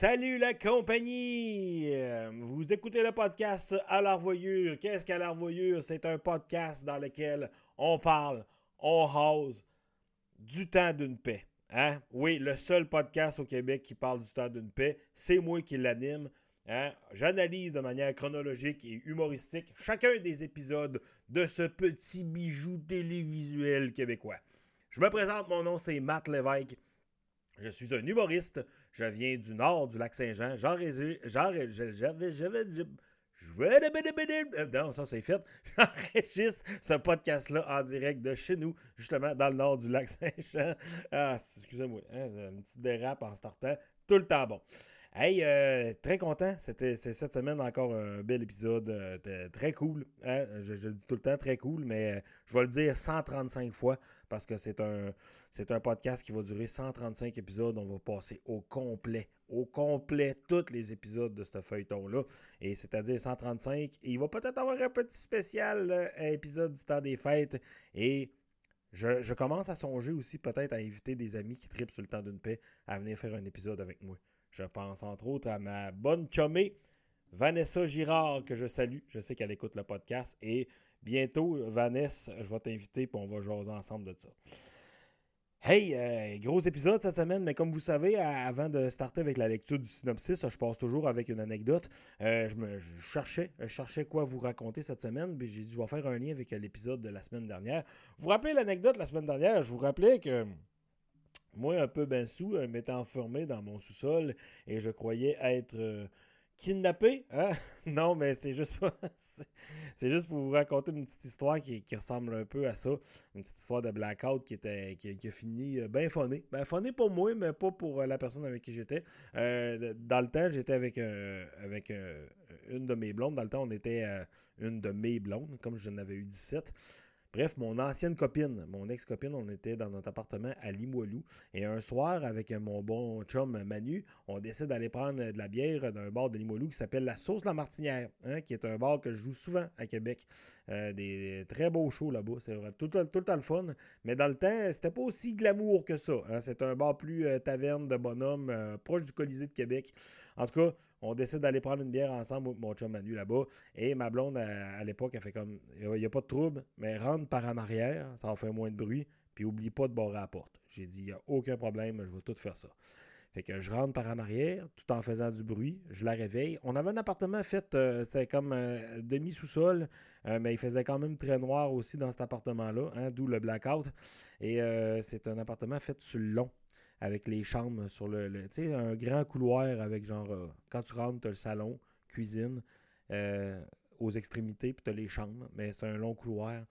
Salut la compagnie! Vous écoutez le podcast à l'arvoyure. Qu'est-ce qu'à l'arvoyure? C'est un podcast dans lequel on parle, on hause du temps d'une paix. Hein? Oui, le seul podcast au Québec qui parle du temps d'une paix, c'est moi qui l'anime. Hein? J'analyse de manière chronologique et humoristique chacun des épisodes de ce petit bijou télévisuel québécois. Je me présente, mon nom c'est Matt Lévesque. Je suis un humoriste. Je viens du nord du lac Saint-Jean. Non, ça c'est fait. J'enregistre ce podcast-là en direct de chez nous, justement dans le nord du lac Saint-Jean. Ah, excusez-moi, hein, une petite dérape en startant. Tout le temps bon. Hey, euh, très content. C'était cette semaine encore un bel épisode. euh, très cool. hein. Je, je le dis tout le temps, très cool, mais euh, je vais le dire 135 fois parce que c'est un, c'est un podcast qui va durer 135 épisodes. On va passer au complet, au complet, tous les épisodes de ce feuilleton-là. Et c'est-à-dire 135. Et il va peut-être avoir un petit spécial euh, épisode du temps des fêtes. Et je, je commence à songer aussi peut-être à inviter des amis qui tripent sur le temps d'une paix à venir faire un épisode avec moi. Je pense entre autres à ma bonne chumée, Vanessa Girard, que je salue. Je sais qu'elle écoute le podcast. Et bientôt, Vanessa, je vais t'inviter et on va jaser ensemble de ça. Hey, euh, gros épisode cette semaine, mais comme vous savez, avant de starter avec la lecture du synopsis, je passe toujours avec une anecdote. Euh, je, me, cherchais, je cherchais quoi vous raconter cette semaine, puis j'ai dit je vais faire un lien avec l'épisode de la semaine dernière. Vous vous rappelez l'anecdote la semaine dernière? Je vous rappelais que moi, un peu ben sous, euh, m'étais enfermé dans mon sous-sol et je croyais être kidnappé. Hein? non, mais c'est juste pas- c'est- juste pour vous raconter une petite histoire qui, ressemble un peu à ça. Une petite histoire de blackout qui était qui, a fini euh, bien funné. Ben funné pour moi, mais pas pour euh, la personne avec qui j'étais. Euh, dans le temps, j'étais avec, euh, avec une de mes blondes. Dans le temps, on était une de mes blondes, comme je n'avais eu 17. Bref, mon ancienne copine, mon ex-copine, on était dans notre appartement à Limoilou. Et un soir, avec mon bon chum Manu, on décide d'aller prendre de la bière d'un bar de Limoilou qui s'appelle la Sauce La Martinière, hein, qui est un bar que je joue souvent à Québec. Euh, des, très beaux shows là-bas, c'est tout, tout temps le fun. Mais dans le temps, c'était pas aussi glamour que ça. hein. C'est un bar plus euh, taverne de bonhomme, euh, proche du Colisée de Québec. En tout cas, on décide d'aller prendre une bière ensemble, mon chum Manu là-bas. Et ma blonde, à, l'époque, elle fait comme il n'y a, pas de trouble, mais rentre par en arrière, ça va faire moins de bruit, puis oublie pas de barrer la porte. J'ai dit il n'y a aucun problème, je vais tout faire ça. Fait que je rentre par en arrière, tout en faisant du bruit, je la réveille. On avait un appartement fait, euh, c'était comme euh, demi-sous-sol, euh, mais il faisait quand même très noir aussi dans cet appartement-là, hein, d'où le blackout. Et euh, c'est un appartement fait sur le long avec les chambres sur le. le- tu sais, un grand couloir avec genre. euh, quand tu rentres, tu as le salon, cuisine, euh, aux extrémités, puis tu as les chambres, mais c'est un long couloir.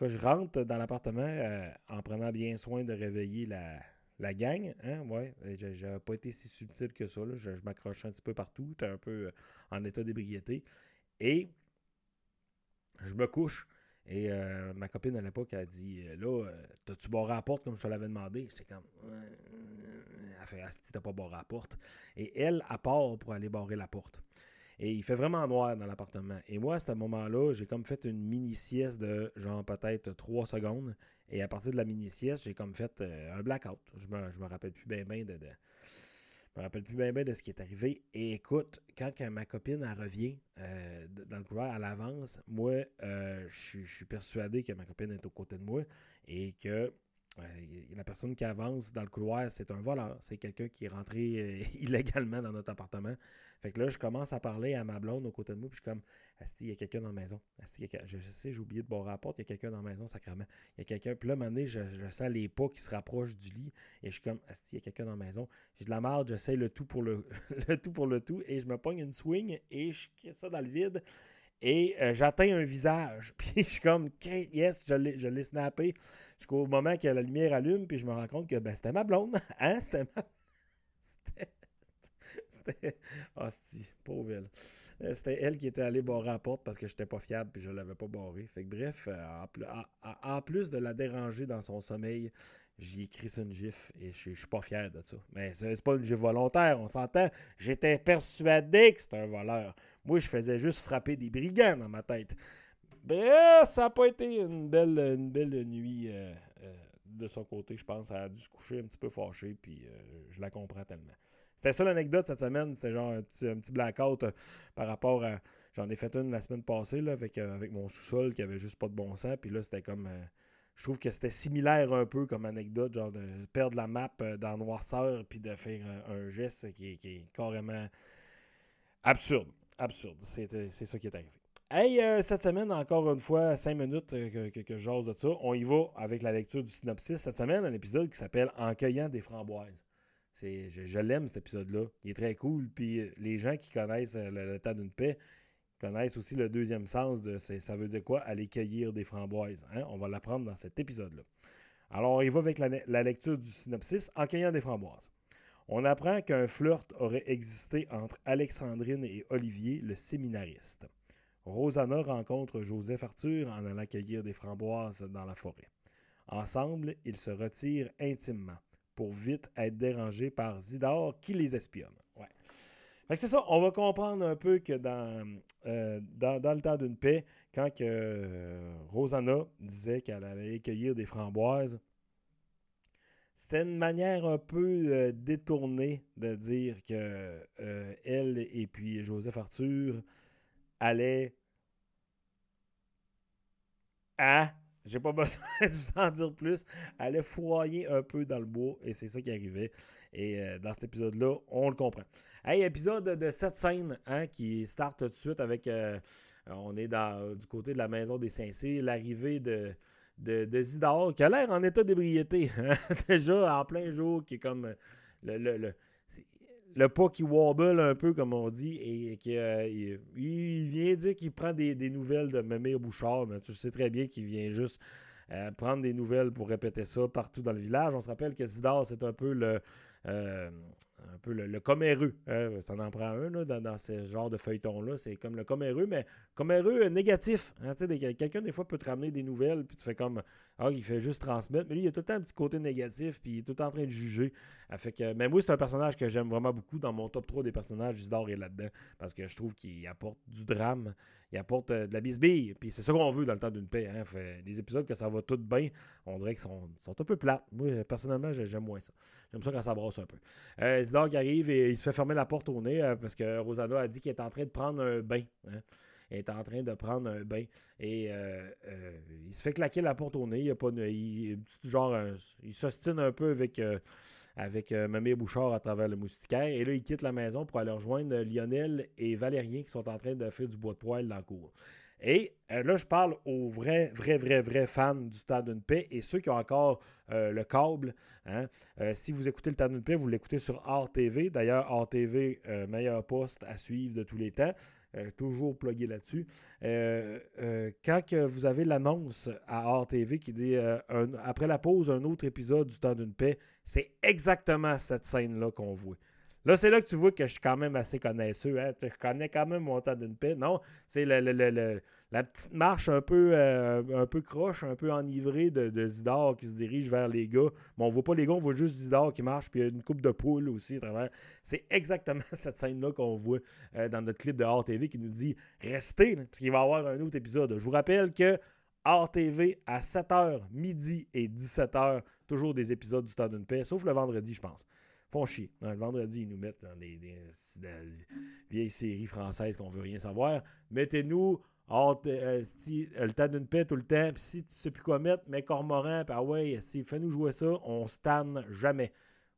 En je rentre dans l'appartement euh, en prenant bien soin de réveiller la, la gang. Hein, ouais, je n'avais pas été si subtil que ça. là. Je, je m'accrochais un petit peu partout. J'étais un peu en état d'ébriété. Et je me couche. Et euh, ma copine à l'époque a dit euh, Là, euh, t'as-tu barré la porte comme je te l'avais demandé? J'étais comme. Elle fait Asti, t'as pas barré la porte. Et elle, à part pour aller barrer la porte. Et il fait vraiment noir dans l'appartement. Et moi, à ce moment-là, j'ai comme fait une mini-sieste de genre peut-être 3 secondes. Et à partir de la mini-sieste, j'ai comme fait un blackout. Je me, je me rappelle plus bien bien de- je me rappelle plus bien bien de ce qui est arrivé. Et écoute, quand ma copine revient euh, dans le couloir, elle avance. Moi, euh, je suis persuadé que ma copine est aux côtés de moi et que euh, la personne qui avance dans le couloir, c'est un voleur. C'est quelqu'un qui est rentré euh, illégalement dans notre appartement. Fait que là, je commence à parler à ma blonde aux côtés de moi, puis je suis comme, Asti, il y a quelqu'un dans la maison. A je, je sais, j'ai oublié de barrer la porte, il y a quelqu'un dans la maison, sacrément. Il y a quelqu'un, puis là, à un moment donné, je, je sens les pas qui se rapprochent du lit, et je suis comme, Asti, il y a quelqu'un dans la maison. J'ai de la marde, j'essaie le tout pour le, tout pour le tout, et je me pogne une swing, et je crée ça dans le vide. Et euh, j'atteins un visage. Puis je suis comme, yes, je je l'ai snappé. Jusqu'au moment que la lumière allume, puis je me rends compte que ben, c'était ma blonde. Hein? C'était ma. C'était. C'était. Pauvre elle. Euh, C'était elle qui était allée barrer la porte parce que j'étais pas fiable puis je l'avais pas barré. Fait que bref, euh, en, pl- en- en- en plus de la déranger dans son sommeil, j'ai écrit ça une gifle et je suis pas fier de ça. Mais c'est pas une gifle volontaire, on s'entend. J'étais persuadé que c'était un voleur. Moi, je faisais juste frapper des brigands dans ma tête. Bref, ça n'a pas été une belle, une belle nuit euh, euh, de son côté, je pense. Elle a dû se coucher un petit peu fâchée, puis euh, je la comprends tellement. C'était ça l'anecdote cette semaine. C'était genre un petit, un petit blackout par rapport à. J'en ai fait une la semaine passée là, avec, avec mon sous-sol qui avait juste pas de bon sens. Puis là, c'était comme je trouve que c'était similaire un peu comme anecdote, genre de perdre la map euh, dans noirceur puis de faire un, geste qui, est carrément absurde. Absurde. C'est ça qui est arrivé. Hey, euh, cette semaine, encore une fois, cinq minutes euh, que, que, je jase de ça. On y va avec la lecture du synopsis. Cette semaine, un épisode qui s'appelle En cueillant des framboises. Je, je l'aime, cet épisode-là. Il est très cool. Puis les gens qui connaissent le temps d'une paix, connaissent aussi le deuxième sens de ça veut dire quoi aller cueillir des framboises. Hein? On va l'apprendre dans cet épisode-là. Alors, il va avec la, lecture du synopsis en cueillant des framboises. On apprend qu'un flirt aurait existé entre Alexandrine et Olivier, le séminariste. Rosanna rencontre Joseph Arthur en allant cueillir des framboises dans la forêt. Ensemble, ils se retirent intimement pour vite être dérangés par Zidore qui les espionne. Ouais c'est ça, on va comprendre un peu que dans, euh, dans, le temps d'une paix, quand que, euh, Rosanna disait qu'elle allait cueillir des framboises, c'était une manière un peu euh, détournée de dire que elle et puis Joseph Arthur allaient à, j'ai pas besoin de vous en dire plus, allaient foyer un peu dans le bois et c'est ça qui arrivait. Et euh, dans cet épisode-là, on le comprend. Hey, épisode de cette scène hein, qui start tout de suite avec. Euh, on est du côté de la maison des Saint-Cyr, l'arrivée de, de, Zidore, qui a l'air en état d'ébriété. Hein, déjà en plein jour, qui est comme le, le, pas qui wobble un peu, comme on dit, et qui euh, il, vient dire qu'il prend des, nouvelles de Mémire Bouchard, mais tu sais très bien qu'il vient juste prendre des nouvelles pour répéter ça partout dans le village. On se rappelle que Zidore, c'est un peu le, euh, un peu le, le comméreux. Hein, ça en prend un dans, ce genre de feuilleton-là. C'est comme le comméreux, mais comméreux négatif. Hein, quelqu'un, des fois, peut te ramener des nouvelles, puis tu fais comme Ah, il fait juste transmettre. Mais lui, il a tout un petit côté négatif, puis il est tout en train de juger. Fait que, mais moi, c'est un personnage que j'aime vraiment beaucoup. Dans mon top 3 des personnages, Isidore est là-dedans. Parce que je trouve qu'il apporte du drame, il apporte euh, de la bisbille. Puis c'est ça qu'on veut dans le temps d'une paix. Hein. Fait, les épisodes que ça va tout bien, on dirait qu'ils sont, sont un peu plates. Moi, personnellement, j'aime moins ça. J'aime ça quand ça brosse un peu. Euh, Isidore arrive et il se fait fermer la porte au nez euh, parce que Rosanna a dit qu'il est en train de prendre un bain. Hein. Est en train de prendre un bain. Et il se fait claquer la porte au nez. Il, a pas, genre, il s'ostine un peu avec euh, Mamie Bouchard à travers le moustiquaire. Et là, il quitte la maison pour aller rejoindre Lionel et Valérien qui sont en train de faire du bois de poêle dans le cour. Et euh, là, je parle aux vrais, vrais, vrais, vrais fans du Temps d'une paix et ceux qui ont encore euh, le câble. Hein. si vous écoutez le Temps d'une paix, vous l'écoutez sur RTV. D'ailleurs, RTV, meilleur poste à suivre de tous les temps. Euh, toujours plugué là-dessus. Euh, euh, quand vous avez l'annonce à RTV qui dit après la pause, un autre épisode du Temps d'une paix, c'est exactement cette scène-là qu'on voit. Là, c'est là que tu vois que je suis quand même assez connaisseux. Hein? Je connais quand même mon temps d'une paix. Non, c'est le, la petite marche un peu, euh, un peu croche, un peu enivrée de, de, Zidore qui se dirige vers les gars. Mais on voit pas les gars, on voit juste Zidore qui marche, puis il y a une coupe de poule aussi à travers. C'est exactement cette scène-là qu'on voit euh, dans notre clip de RTV qui nous dit Restez, parce qu'il va y avoir un autre épisode. Je vous rappelle que RTV à 7h, midi et 17h, toujours des épisodes du temps d'une paix, sauf le vendredi, je pense font chier. Hein, le vendredi, ils nous mettent dans des, vieilles séries françaises qu'on veut rien savoir. Mettez-nous euh, le temps d'une paix tout le temps. Puis si tu sais plus quoi mettre, mets Cormoran. Ah ouais, si, fais-nous jouer ça, on se tanne jamais.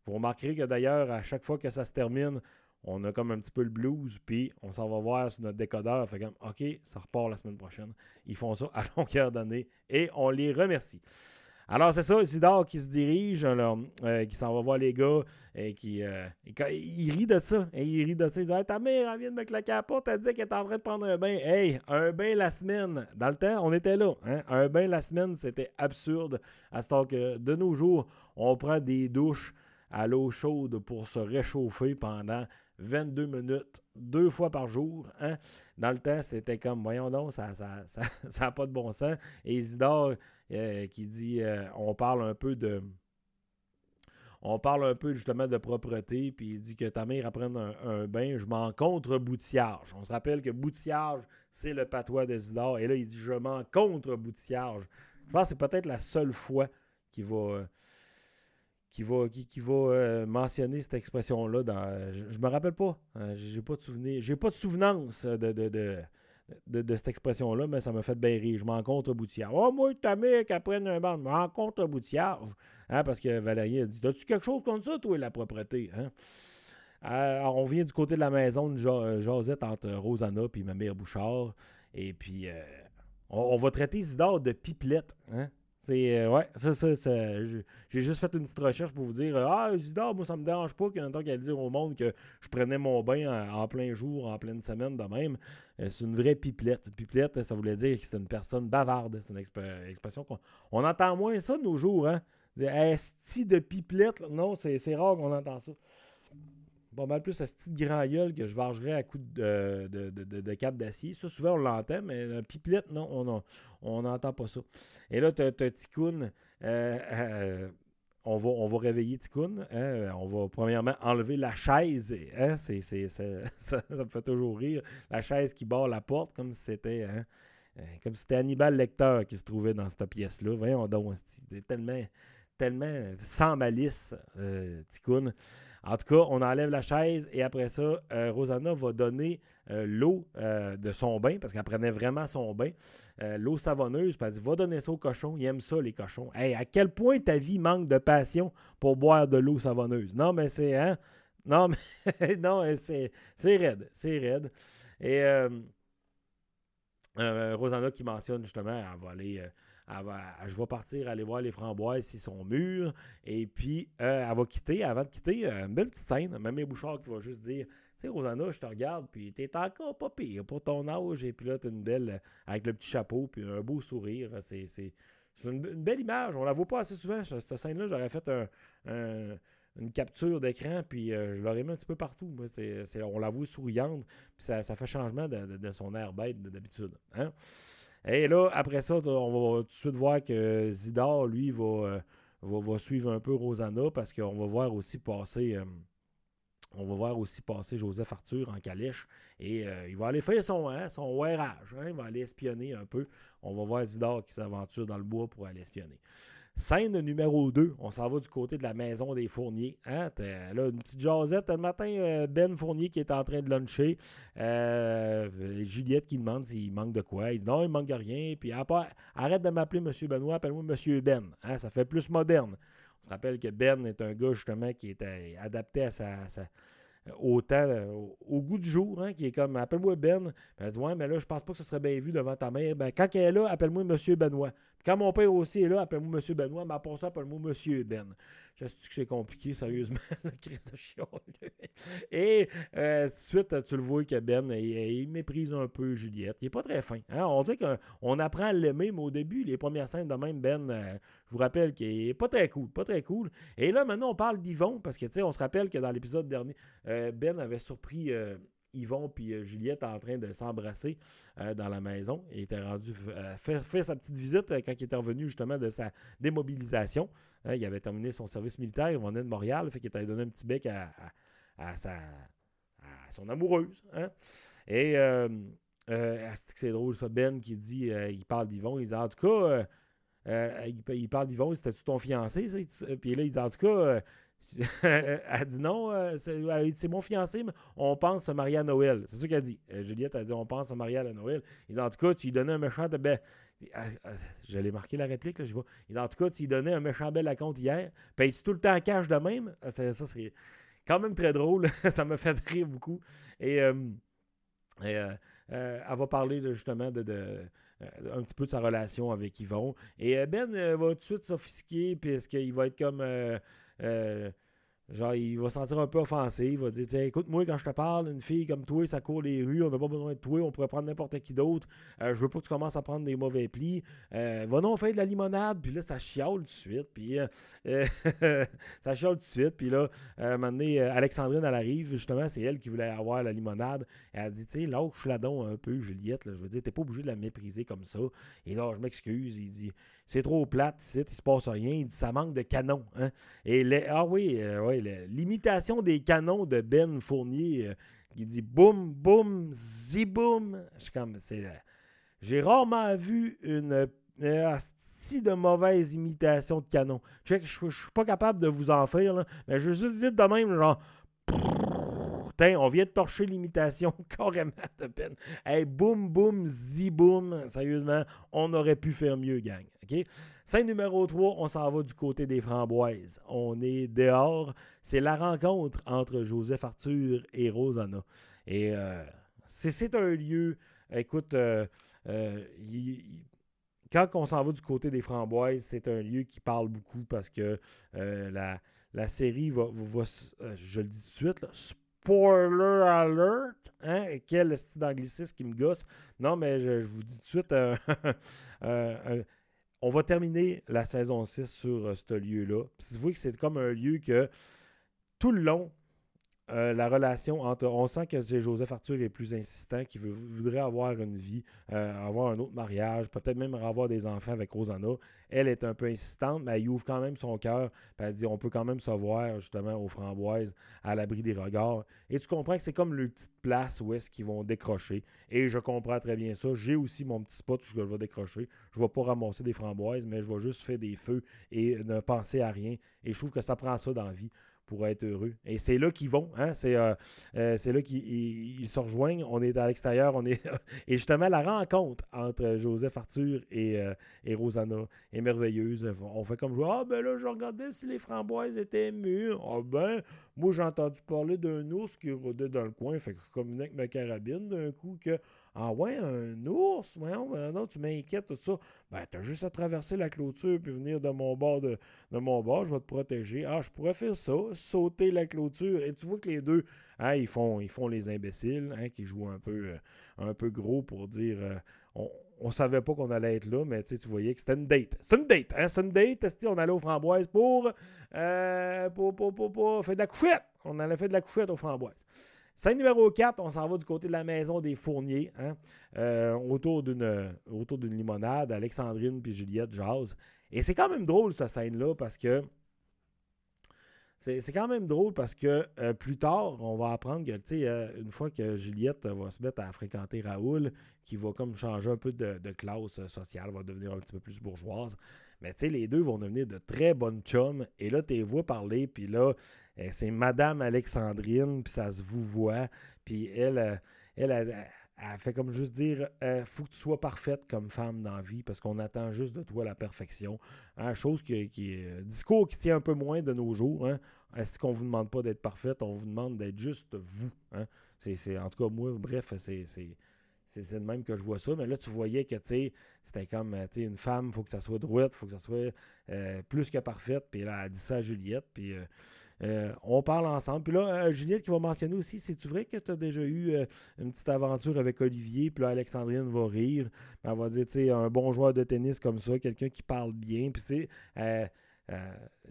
Vous remarquerez que d'ailleurs, à chaque fois que ça se termine, on a comme un petit peu le blues, puis on s'en va voir sur notre décodeur. Fait comme, OK, ça repart la semaine prochaine. Ils font ça à longueur d'année et on les remercie. Alors, c'est ça, Isidore qui se dirige, euh, qui s'en va voir les gars, et qui euh, il rit de ça. Et il rit de ça. Il dit Ta mère, vient de me claquer la porte, elle dit qu'elle est en train de prendre un bain. Hey, un bain la semaine. Dans le temps, on était là. Hein? Un bain la semaine, c'était absurde. À ce temps que de nos jours, on prend des douches à l'eau chaude pour se réchauffer pendant 22 minutes, deux fois par jour. Hein? Dans le temps, c'était comme, voyons donc, ça n'a ça, ça, pas de bon sens. Et Isidore euh, qui dit, euh, on parle un peu de... On parle un peu justement de propreté, puis il dit que ta mère apprend un, un bain, je m'en contre boutillage. On se rappelle que boutillage, c'est le patois d'Isidore. Et là, il dit je m'en contre boutillage. Je pense que c'est peut-être la seule fois qu'il va, qui va, euh, mentionner cette expression-là. Je, me rappelle pas. Hein, j'ai pas de souvenir. J'ai pas de souvenance de, cette expression-là, mais ça m'a fait bien rire. Je m'en contre Boutiard. Oh, moi, ta mère qui apprenne un banc, je m'en contre Boutiard. Hein, parce que Valérie a dit As-tu quelque chose contre ça, toi, la propreté hein? Euh, alors, on vient du côté de la maison de euh, Josette entre Rosanna et ma mère Bouchard. Et puis, on, va traiter Isidore de pipelette. Hein? C'est, euh, ouais, ça, ça, j'ai juste fait une petite recherche pour vous dire Ah, Isidore, moi, ça me dérange pas qu'il y un temps qu'elle dire au monde que je prenais mon bain en, plein jour, en pleine semaine de même. Euh, c'est une vraie pipelette. Pipelette, ça voulait dire que c'était une personne bavarde. C'est une expression qu'on on entend moins ça de nos jours. Hein? Esti de pipelette, non, c'est rare qu'on entend ça pas mal plus ce petit grand gueule que je vargerais à coups de, de, cap d'acier. Ça, souvent, on l'entend, mais pipelette, non, on n'entend pas ça. Et là, tu as. Euh, euh, on, va, on va réveiller Ticoun. Hein, on va premièrement enlever la chaise. Hein, c'est, ça, me fait toujours rire. La chaise qui barre la porte comme si c'était. Hein, euh, comme si c'était Hannibal Lecter qui se trouvait dans cette pièce-là. Voyons donc, c'est tellement, tellement sans malice, Ticoun. En tout cas, on enlève la chaise et après ça, euh, Rosanna va donner euh, l'eau euh, de son bain, parce qu'elle prenait vraiment son bain, l'eau savonneuse, puis elle dit Va donner ça aux cochons, ils aiment ça, les cochons. Hey, à quel point ta vie manque de passion pour boire de l'eau savonneuse? Non, mais c'est. Hein? Non, mais. non, c'est, c'est raide. C'est raide. Et. Rosanna qui mentionne justement, elle va aller je vais partir aller voir les framboises s'ils sont mûrs. Et puis, euh, elle va quitter. Avant de quitter, euh, une belle petite scène. Même les bouchards qui va juste dire Tu sais, Rosanna, je te regarde, puis t'es encore pas pire pour ton âge. Et puis là, t'as une belle, euh, avec le petit chapeau, puis un beau sourire. C'est, une, belle image. On la voit pas assez souvent. Cette scène-là, j'aurais fait une capture d'écran, puis je l'aurais mis un petit peu partout. on la voit souriante, puis ça, fait changement de, son air bête d'habitude. Hein? Et là, après ça, on va tout de suite voir que Zidar, lui, euh, va, va, suivre un peu Rosanna parce qu'on va voir aussi passer. Euh, on va voir aussi passer Joseph Arthur en calèche et euh, il va aller faire son, hein, son. Hein, il va aller espionner un peu. On va voir Zidar qui s'aventure dans le bois pour aller espionner. Scène numéro 2, on s'en va du côté de la maison des Fourniers. Hein? Là, une petite jasette. Le matin, euh, Ben Fournier qui est en train de luncher. Euh, Juliette qui demande s'il manque de quoi. Il dit non, il manque de rien. Puis arrête de m'appeler M. Benoît, appelle-moi M. Ben. Hein? Ça fait plus moderne. On se rappelle que Ben est un gars justement qui est adapté à sa, au, au, goût du jour, hein, qui est comme appelle-moi Ben. elle dit Ouais, mais là, je pense pas que ce serait bien vu devant ta mère. Ben, quand elle est là, appelle-moi M. Benoît. Quand mon père aussi est là, appelle-moi M. Benoît, mais pour ça, appelle-moi M. Ben. Je sais que c'est compliqué, sérieusement, le. Et euh, de suite, tu le vois que Ben, il, méprise un peu Juliette. Il n'est pas très fin. Hein. On dit qu'on apprend à l'aimer, mais au début, les premières scènes de même, Ben, euh, je vous rappelle qu'il n'est pas très cool. Pas très cool. Et là, maintenant, on parle d'Yvon, parce que, tu sais, on se rappelle que dans l'épisode dernier, euh, Ben avait surpris. Yvon puis euh, Juliette en train de s'embrasser euh, dans la maison. Il était rendu euh, fait, sa petite visite quand il était revenu justement de sa démobilisation. Hein, il avait terminé son service militaire, il venait de Montréal, fait qu'il était allé donner un petit bec à, sa, son amoureuse. Hein. Et c'est drôle ça, Ben qui dit, il parle d'Yvon, il dit en tout cas, il, parle d'Yvon, c'était-tu ton fiancé? Puis là, il dit en tout cas, elle dit non, euh, c'est mon fiancé, mais on pense à marier à Noël. C'est ça qu'elle dit. Euh, Juliette a dit on pense à marier à Noël. Il dit en tout cas, tu lui donnais un méchant de ben, J'allais marquer la réplique, là, je vois. Il dit en tout cas, tu lui donnais un méchant bel à compte hier. Payes-tu tout le temps en cash de même? Ah, Ça, c'est quand même très drôle. ça me fait rire beaucoup. Et, euh, elle va parler justement de, un petit peu de sa relation avec Yvon. Et Ben va tout de suite s'offusquer, puisqu'il va être comme. Euh, genre, il va se sentir un peu offensé. Il va dire Écoute-moi, quand je te parle, une fille comme toi, ça court les rues, on n'a pas besoin de toi, on pourrait prendre n'importe qui d'autre. Euh, je veux pas que tu commences à prendre des mauvais plis. Euh, va non faire de la limonade. Puis là, ça chiale tout de suite. Puis ça chiale tout de suite. Puis là, à un moment donné, Alexandrine, elle arrive. Justement, c'est elle qui voulait avoir la limonade. Elle dit Tu sais, lâche la don un peu, Juliette. je veux dire, t'es pas obligé de la mépriser comme ça. Et là, je m'excuse. Il dit c'est trop plate ici, il se passe rien. Il dit ça manque de canons. Hein. Et ah oui, euh, l'imitation des canons de Ben Fournier, euh, il dit boum, boum, ziboum. Je comme, c'est. J'ai rarement vu une. Euh, esti de mauvaise imitation de canon. Je ne suis pas capable de vous en faire, mais je suis vite de même, genre. On vient de torcher l'imitation carrément de peine. Hey, boum, boum, ziboum. Sérieusement, on aurait pu faire mieux, gang. OK? Scène numéro 3, on s'en va du côté des framboises. On est dehors. C'est la rencontre entre Joseph Arthur et Rosanna. Et euh, c'est un lieu. Écoute, euh, euh, quand on s'en va du côté des framboises, c'est un lieu qui parle beaucoup parce que la, série va, je le dis tout de suite, spoiler alert, hein? quel style d'anglicisme qui me gosse. Non, mais je, vous dis tout de suite, on va terminer la saison 6 sur ce lieu-là. Vous voyez que c'est comme un lieu que tout le long, euh, la relation entre. On sent que Joseph Arthur est plus insistant, qu'il voudrait avoir une vie, euh, avoir un autre mariage, peut-être même avoir des enfants avec Rosanna. Elle est un peu insistante, mais elle ouvre quand même son cœur. Elle dit on peut quand même se voir justement aux framboises, à l'abri des regards. Et tu comprends que c'est comme le petite place où est-ce qu'ils vont décrocher. Et je comprends très bien ça. J'ai aussi mon petit spot où je vais décrocher. Je ne vais pas ramasser des framboises, mais je vais juste faire des feux et ne penser à rien. Et je trouve que ça prend ça dans la vie pour être heureux. Et c'est là qu'ils vont. Hein? C'est, euh, euh, là qu'ils se rejoignent. On est à l'extérieur. On est et justement, la rencontre entre Joseph Arthur et, euh, et Rosanna est merveilleuse. On fait comme Ah, ben là, je regardais si les framboises étaient mûres. Ah, ben, moi, j'ai entendu parler d'un ours qui rôdait dans le coin. Fait que je communique avec ma carabine d'un coup que ah ouais, un ours, ouais, non, tu m'inquiètes, tout ça. Ben, t'as juste à traverser la clôture puis venir de mon bord de, mon bord, je vais te protéger. Ah, je pourrais faire ça, sauter la clôture. Et tu vois que les deux, hein, ils, font, ils font les imbéciles, hein, qui jouent un peu, euh, un peu gros pour dire euh, on, on savait pas qu'on allait être là, mais tu voyais que c'était une date. C'est une date, hein? C'est une date. On allait aux framboises pour, euh, pour, pour, pour, pour, faire de la couchette? On allait faire de la couchette aux framboises. Scène numéro 4, on s'en va du côté de la maison des fourniers, hein? euh, autour d'une limonade, Alexandrine puis Juliette jazz. Et c'est quand même drôle, cette scène-là, parce que c'est quand même drôle parce que euh, plus tard, on va apprendre que, tu sais, euh, une fois que Juliette va se mettre à fréquenter Raoul, qui va comme changer un peu de, classe sociale, va devenir un petit peu plus bourgeoise, mais tu sais, les deux vont devenir de très bonnes chums. Et là, tu les vois parler, puis là, euh, c'est Madame Alexandrine, puis ça se vous voit. Puis elle, euh, elle, elle, fait comme juste dire euh, faut que tu sois parfaite comme femme dans la vie parce qu'on attend juste de toi la perfection. Hein, chose qui, est discours qui tient un peu moins de nos jours. Hein. Est-ce qu'on vous demande pas d'être parfaite? On vous demande d'être juste vous. Hein. C'est, en tout cas, moi, bref, c'est. C'est de même que je vois ça. Mais là, tu voyais que c'était comme une femme, il faut que ça soit droite, il faut que ça soit plus que parfaite. Puis là, elle dit ça à Juliette. Puis euh, on parle ensemble. Puis là, euh, Juliette qui va mentionner aussi, c'est-tu vrai que tu as déjà eu euh, une petite aventure avec Olivier? Puis là, Alexandrine va rire. Elle va dire, tu un bon joueur de tennis comme ça, quelqu'un qui parle bien. Puis tu sais, euh,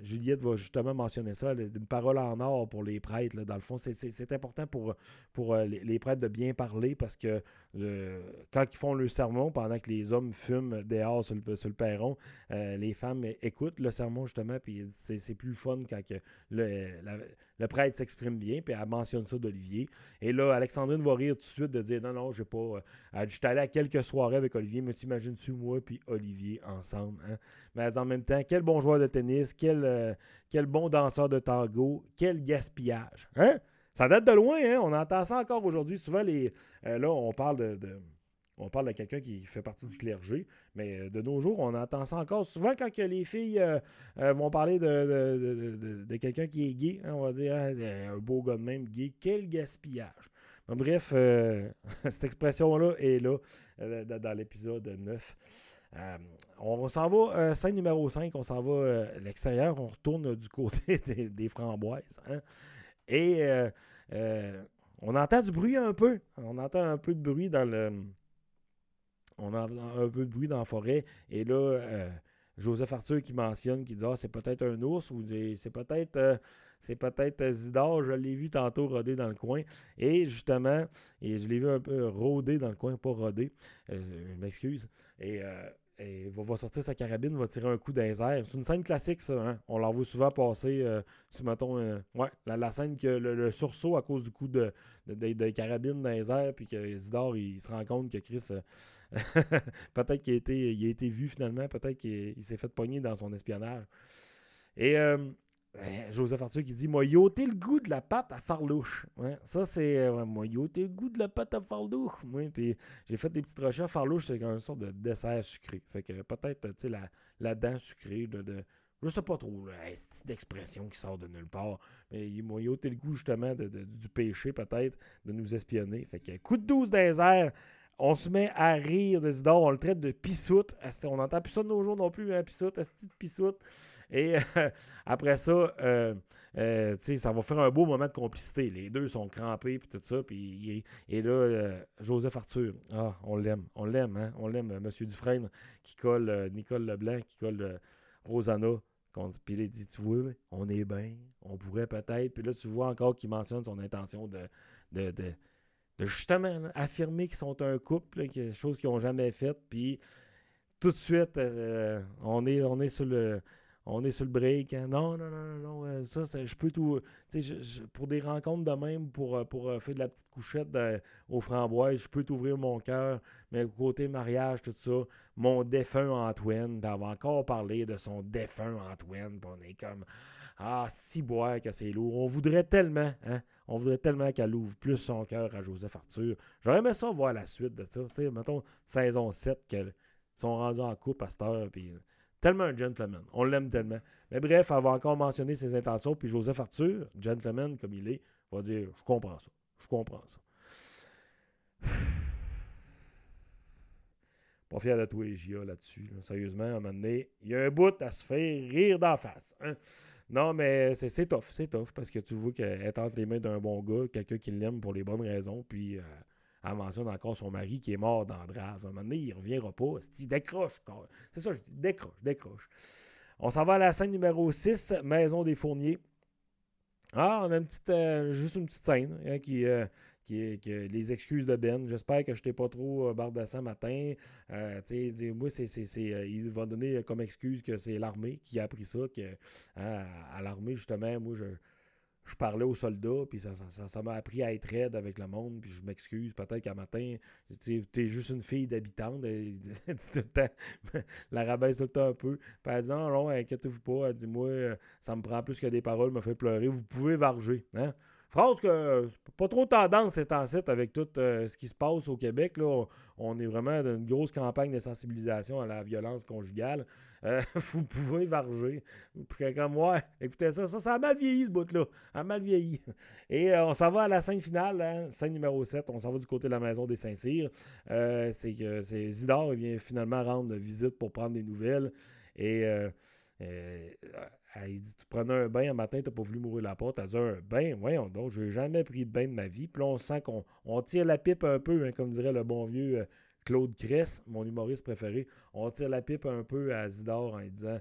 Juliette va justement mentionner ça, une parole en or pour les prêtres. dans le fond, c'est important pour, pour euh, les, prêtres de bien parler parce que euh, quand ils font le sermon, pendant que les hommes fument dehors sur le, sur le perron, les femmes écoutent le sermon justement, puis c'est plus fun quand le, le prêtre s'exprime bien, puis elle mentionne ça d'Olivier. Et là, Alexandrine va rire tout de suite de dire Non, non, je pas. Euh, elle dit Je allé à quelques soirées avec Olivier, mais tu imagines-tu moi puis Olivier ensemble hein? Mais elle dit en même temps Quel bon joueur de tennis, quel, quel bon danseur de tango, quel gaspillage. Hein? Ça date de loin, hein? on entend ça encore aujourd'hui. Souvent, les, euh, là, on parle de on parle de quelqu'un qui fait partie du clergé, mais euh, de nos jours, on entend ça encore. Souvent, quand les filles euh, vont parler de, quelqu'un qui est gay, hein, on va dire hein, un beau gars de même gay, quel gaspillage. bref, cette expression-là est là dans l'épisode 9. On s'en va, scène numéro 5, on s'en va à l'extérieur, on retourne du côté des, framboises. Hein. et on entend du bruit un peu. On entend un peu de bruit dans le on a un peu de bruit dans la forêt. Et là, euh, Joseph Arthur qui mentionne, qui dit Ah, c'est peut-être un ours ou c'est peut-être euh, c'est peut-être Zidore, je l'ai vu tantôt rôder dans le coin. Et justement, et je l'ai vu un peu rôder dans le coin, pas rôder. Euh, je m'excuse. Et il va, sortir sa carabine, va tirer un coup dans C'est une scène classique, ça. Hein? On l'en voit souvent passer. Euh, si, mettons, euh, ouais, la, scène que le, sursaut à cause du coup de, de, carabine dans puis que Isidore, il, se rend compte que Chris. peut-être qu'il a, été, il a été vu finalement, peut-être qu'il s'est fait pogner dans son espionnage. Et ben, Joseph Arthur qui dit Moi, yoté le goût de la pâte à farlouche. ça, c'est. Euh, moi, yoté le goût de la pâte à farlouche. puis j'ai fait des petites recherches. Farlouche, c'est une sorte de dessert sucré. Fait que peut-être, tu sais, la, la dent sucrée de. de je sais pas trop, c'est d'expression qui sort de nulle part. Mais il m'a yoté le goût, justement, du péché, peut-être, de nous espionner. Fait que coup de douze désert on se met à rire de on le traite de pissoute. On n'entend plus ça de nos jours non plus, hein, pissoute, petite pissoute? Et après ça, euh, euh, ça va faire un beau moment de complicité. Les deux sont crampés, puis tout ça. Puis, et là, euh, Joseph Arthur, ah, on l'aime, on l'aime, hein, on l'aime, M. Dufresne, qui colle Nicole Leblanc, qui colle Rosanna. Puis il dit, tu vois, on est bien, on pourrait peut-être. Puis là, tu vois encore qu'il mentionne son intention de, de de justement affirmer qu'ils sont un couple, quelque chose qu'ils n'ont jamais fait, puis tout de suite, euh, on, est, on est sur le. On est sur le break. Hein. Non, non, non, non, euh, ça, je peux tout. pour des rencontres de même, pour, euh, pour faire de la petite couchette aux framboises, je peux t'ouvrir mon cœur. Mais côté mariage, tout ça, mon défunt Antoine, t'avais encore parlé de son défunt Antoine. On est comme. Ah, si boire que c'est lourd. On voudrait tellement, hein? On voudrait tellement qu'elle ouvre plus son cœur à Joseph Arthur. J'aurais aimé ça voir la suite de ça. Tu sais, mettons, saison 7, qu'elles sont rendus en couple à cette heure. Puis, tellement un gentleman. On l'aime tellement. Mais bref, elle va encore mentionner ses intentions. Puis Joseph Arthur, gentleman comme il est, va dire Je comprends ça. Je comprends ça. Pas fier de toi, Gia, là-dessus. Sérieusement, à un moment donné, il y a un bout à se faire rire d'en face. Hein? Non, mais c'est tough, c'est tough, parce que tu vois qu'elle entre les mains d'un bon gars, quelqu'un qui l'aime pour les bonnes raisons, puis euh, elle mentionne encore son mari qui est mort dans. À un moment donné, il reviendra pas. Il décroche. C'est ça, je dis, décroche, décroche. On s'en va à la scène numéro 6, Maison des Fourniers. Ah, on a une petite, euh, juste une petite scène hein, qui, euh, qui, les excuses de Ben. J'espère que je t'ai pas trop euh, bardassé matin. Euh, moi, c'est, euh, il va donner comme excuse que c'est l'armée qui a appris ça, que hein, à l'armée, justement, moi, je, je parlais aux soldats, puis ça, ça, m'a appris à être raide avec le monde, puis je m'excuse, peut-être qu'à matin, tu es juste une fille d'habitante, la rabaisse tout le temps un peu, puis elle dit non, non, inquiétez-vous pas, elle dit moi, ça me prend plus que des paroles, me fait pleurer, vous pouvez varger, hein? Phrase que pas trop tendance c'est en site avec tout euh, ce qui se passe au Québec. On, est vraiment dans une grosse campagne de sensibilisation à la violence conjugale. Euh, vous pouvez varger. Comme moi, écoutez ça, ça, ça a mal vieilli ce bout-là. A mal vieilli. Et euh, on s'en va à la scène finale, hein, scène numéro 7. On s'en va du côté de la maison des Saint-Cyr. c'est que c'est Zidore il vient finalement rendre visite pour prendre des nouvelles. Et il dit Tu prenais un bain un matin, tu n'as pas voulu mourir la porte. Elle dit Un bain, voyons donc, je n'ai jamais pris de bain de ma vie. Puis là, on sent qu'on on tire la pipe un peu, hein, comme dirait le bon vieux euh, Claude Cress, mon humoriste préféré. On tire la pipe un peu à Zidore en disant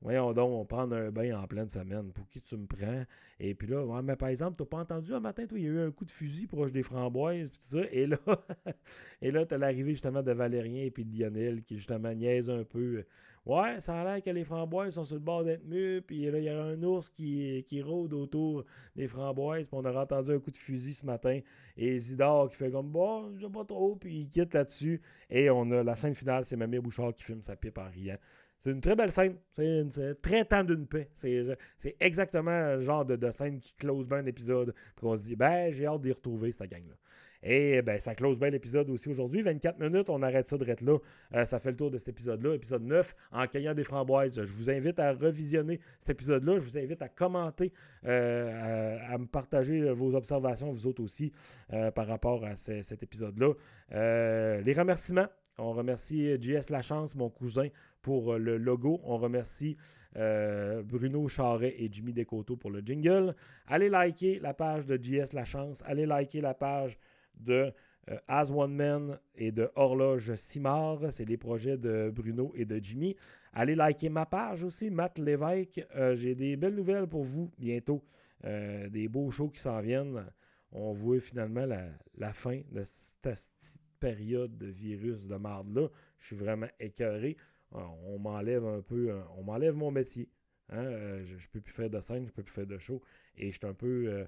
Voyons donc, on prend un bain en pleine semaine. Pour qui tu me prends? Et puis là, mais par exemple, tu n'as pas entendu un matin, toi, il y a eu un coup de fusil proche des framboises, tout ça. Et là, et là tu as l'arrivée justement de Valérien et puis de Lionel qui justement niaise un peu. Ouais, ça a l'air que les framboises sont sur le bord d'être mûres, puis là, il y a un ours qui, qui rôde autour des framboises, puis on a entendu un coup de fusil ce matin. Et Isidore qui fait comme, bon, je sais pas trop, puis il quitte là-dessus. Et on a la scène finale, c'est Mamie Bouchard qui filme sa pipe en riant. C'est une très belle scène. C'est très temps d'une paix. C'est exactement le genre de, scène qui close bien un épisode. Puis on se dit, ben, j'ai hâte d'y retrouver cette gang-là. Et ben, ça close bien l'épisode aussi aujourd'hui. 24 minutes, on arrête ça de être là. Euh, ça fait le tour de cet épisode-là. Épisode 9, en cueillant des framboises. Je vous invite à revisionner cet épisode-là. Je vous invite à commenter, euh, à, me partager vos observations, vous autres aussi, euh, par rapport à cet épisode-là. les remerciements. On remercie JS Lachance, mon cousin, pour le logo. On remercie Bruno Charret et Jimmy Descoteaux pour le jingle. Allez liker la page de JS Lachance. Allez liker la page de euh, As One Man et de Horloge Simard. C'est les projets de Bruno et de Jimmy. Allez liker ma page aussi, Matt Lévesque. Euh, j'ai des belles nouvelles pour vous bientôt. Euh, des beaux shows qui s'en viennent. On voit finalement la, fin de cette période de virus de marde-là. Je suis vraiment écœuré. On m'enlève un peu, on m'enlève mon métier. Hein. Je ne peux plus faire de scène, je ne peux plus faire de show. Et je suis un peu,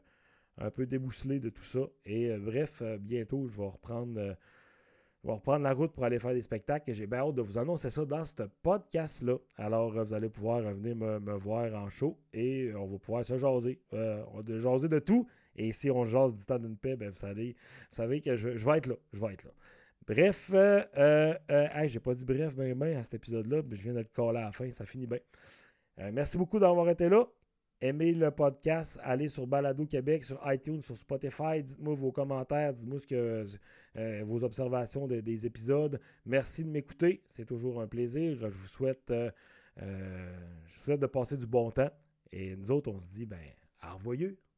un peu débousselé de tout ça. Et bref, bientôt, je vais reprendre reprendre la route pour aller faire des spectacles et j'ai bien hâte de vous annoncer ça dans ce podcast-là. Alors, vous allez pouvoir venir me, voir en show et on va pouvoir se jaser. Euh, on va jaser de tout. Et si on jase du temps d'une paix, ben, vous, savez, vous savez que je, vais être là. Je vais être là. Bref, euh, euh, euh j'ai pas dit bref, ben, ben, à cet épisode-là, mais je viens de le coller à la fin, ça finit bien. merci beaucoup d'avoir été là. Aimez le podcast, allez sur Balado Québec, sur iTunes, sur Spotify. Dites-moi vos commentaires, dites-moi ce que, euh, vos observations des épisodes. Merci de m'écouter, c'est toujours un plaisir. Je vous souhaite, euh, euh, de passer du bon temps. Et nous autres, on se dit, ben, au.